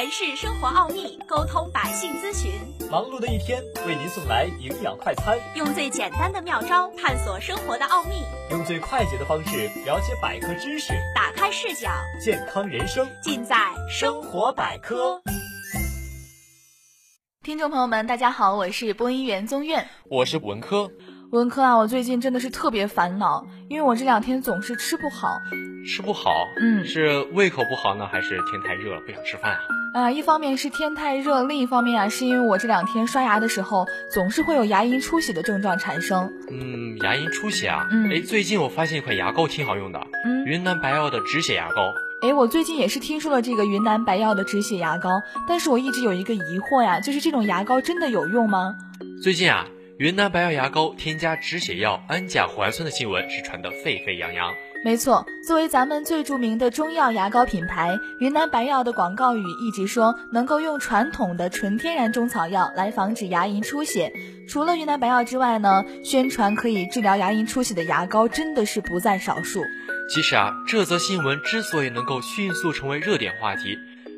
诠释生活奥秘，沟通百姓咨询。忙碌的一天，为您送来营养快餐。用最简单的妙招探索生活的奥秘，用最快捷的方式了解百科知识，打开视角，健康人生尽在生活百科。听众朋友们，大家好，我是播音员宗苑，我是文科。文科啊，我最近真的是特别烦恼，因为我这两天总是吃不好。吃不好，嗯，是胃口不好呢，还是天太热了不想吃饭啊？啊，一方面是天太热，另一方面啊，是因为我这两天刷牙的时候总是会有牙龈出血的症状产生。嗯，牙龈出血啊？嗯，哎，最近我发现一款牙膏挺好用的，嗯，云南白药的止血牙膏。哎，我最近也是听说了这个云南白药的止血牙膏，但是我一直有一个疑惑呀，就是这种牙膏真的有用吗？最近啊，云南白药牙膏添加止血药氨甲环酸的新闻是传得沸沸扬扬。没错，作为咱们最著名的中药牙膏品牌，云南白药的广告语一直说能够用传统的纯天然中草药来防止牙龈出血。除了云南白药之外呢，宣传可以治疗牙龈出血的牙膏真的是不在少数。其实啊，这则新闻之所以能够迅速成为热点话题，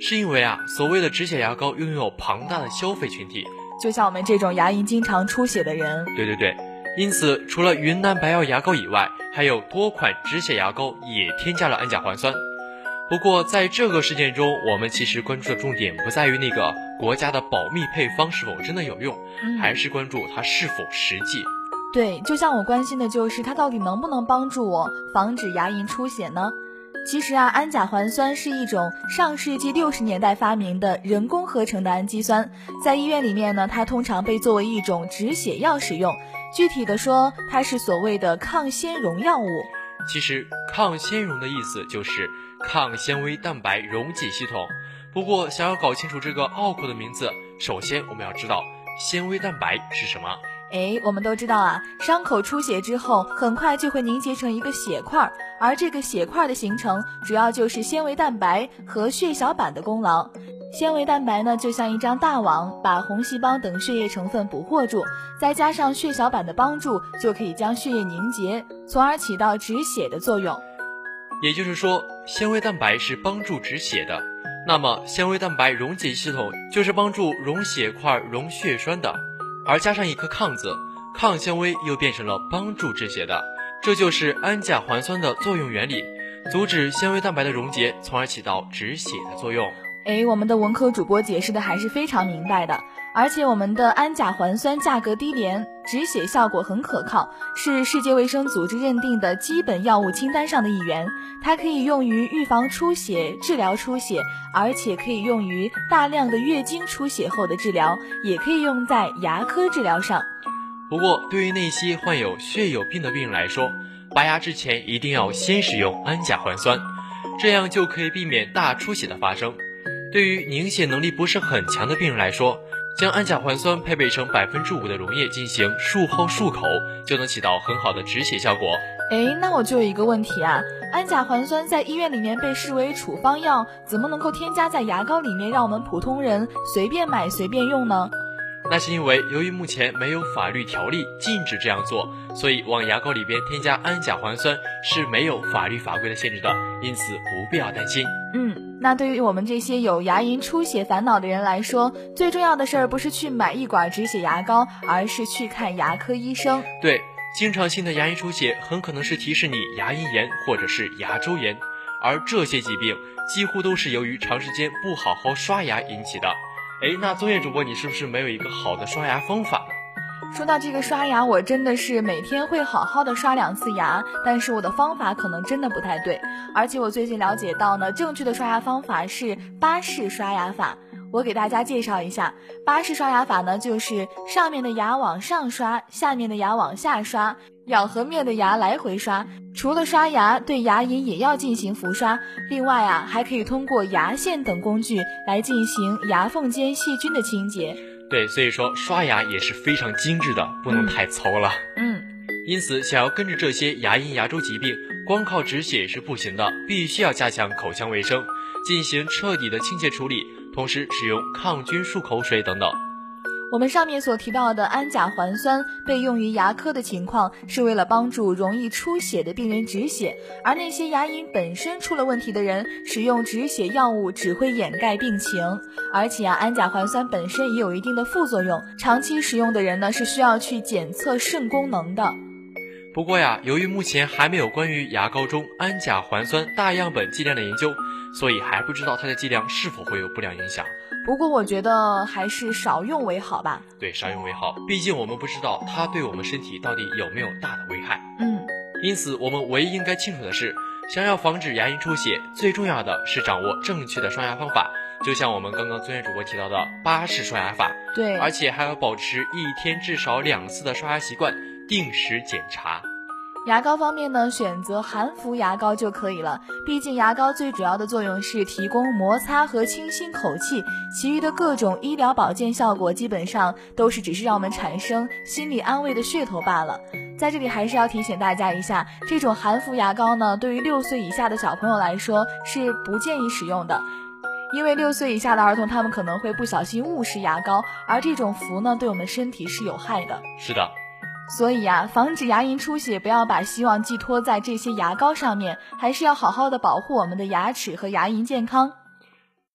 是因为啊，所谓的止血牙膏拥有庞大的消费群体，就像我们这种牙龈经常出血的人。对对对。因此，除了云南白药牙膏以外，还有多款止血牙膏也添加了氨甲环酸。不过，在这个事件中，我们其实关注的重点不在于那个国家的保密配方是否真的有用，还是关注它是否实际。对，就像我关心的就是它到底能不能帮助我防止牙龈出血呢？其实啊，氨甲环酸是一种上世纪六十年代发明的人工合成的氨基酸，在医院里面呢，它通常被作为一种止血药使用。具体的说，它是所谓的抗纤溶药物。其实，抗纤溶的意思就是抗纤维蛋白溶解系统。不过，想要搞清楚这个拗口的名字，首先我们要知道纤维蛋白是什么。哎，我们都知道啊，伤口出血之后，很快就会凝结成一个血块，而这个血块的形成，主要就是纤维蛋白和血小板的功劳。纤维蛋白呢，就像一张大网，把红细胞等血液成分捕获住，再加上血小板的帮助，就可以将血液凝结，从而起到止血的作用。也就是说，纤维蛋白是帮助止血的，那么纤维蛋白溶解系统就是帮助溶血块、溶血栓的。而加上一颗抗字，抗纤维又变成了帮助止血的，这就是氨甲环酸的作用原理，阻止纤维蛋白的溶解，从而起到止血的作用。哎，我们的文科主播解释的还是非常明白的，而且我们的氨甲环酸价格低廉，止血效果很可靠，是世界卫生组织认定的基本药物清单上的一员。它可以用于预防出血、治疗出血，而且可以用于大量的月经出血后的治疗，也可以用在牙科治疗上。不过，对于那些患有血友病的病人来说，拔牙之前一定要先使用氨甲环酸，这样就可以避免大出血的发生。对于凝血能力不是很强的病人来说，将氨甲环酸配备成百分之五的溶液进行术后漱口，就能起到很好的止血效果。哎，那我就有一个问题啊，氨甲环酸在医院里面被视为处方药，怎么能够添加在牙膏里面，让我们普通人随便买随便用呢？那是因为由于目前没有法律条例禁止这样做，所以往牙膏里边添加氨甲环酸是没有法律法规的限制的，因此不必要担心。嗯。那对于我们这些有牙龈出血烦恼的人来说，最重要的事儿不是去买一管止血牙膏，而是去看牙科医生。对，经常性的牙龈出血很可能是提示你牙龈炎或者是牙周炎，而这些疾病几乎都是由于长时间不好好刷牙引起的。哎，那宗业主播，你是不是没有一个好的刷牙方法？说到这个刷牙，我真的是每天会好好的刷两次牙，但是我的方法可能真的不太对。而且我最近了解到呢，正确的刷牙方法是巴氏刷牙法。我给大家介绍一下，巴氏刷牙法呢，就是上面的牙往上刷，下面的牙往下刷，咬合面的牙来回刷。除了刷牙，对牙龈也要进行浮刷。另外啊，还可以通过牙线等工具来进行牙缝间细菌的清洁。对，所以说刷牙也是非常精致的，不能太糙了。嗯，因此，想要根治这些牙龈牙周疾病，光靠止血是不行的，必须要加强口腔卫生，进行彻底的清洁处理，同时使用抗菌漱口水等等。我们上面所提到的氨甲环酸被用于牙科的情况，是为了帮助容易出血的病人止血，而那些牙龈本身出了问题的人，使用止血药物只会掩盖病情。而且啊，氨甲环酸本身也有一定的副作用，长期使用的人呢是需要去检测肾功能的。不过呀，由于目前还没有关于牙膏中氨甲环酸大样本剂量的研究，所以还不知道它的剂量是否会有不良影响。不过我觉得还是少用为好吧。对，少用为好，毕竟我们不知道它对我们身体到底有没有大的危害。嗯，因此我们唯一应该清楚的是，想要防止牙龈出血，最重要的是掌握正确的刷牙方法。就像我们刚刚尊业主播提到的巴氏刷牙法。对，而且还要保持一天至少两次的刷牙习惯，定时检查。牙膏方面呢，选择含氟牙膏就可以了。毕竟牙膏最主要的作用是提供摩擦和清新口气，其余的各种医疗保健效果基本上都是只是让我们产生心理安慰的噱头罢了。在这里还是要提醒大家一下，这种含氟牙膏呢，对于六岁以下的小朋友来说是不建议使用的，因为六岁以下的儿童他们可能会不小心误食牙膏，而这种氟呢，对我们身体是有害的。是的。所以啊，防止牙龈出血，不要把希望寄托在这些牙膏上面，还是要好好的保护我们的牙齿和牙龈健康。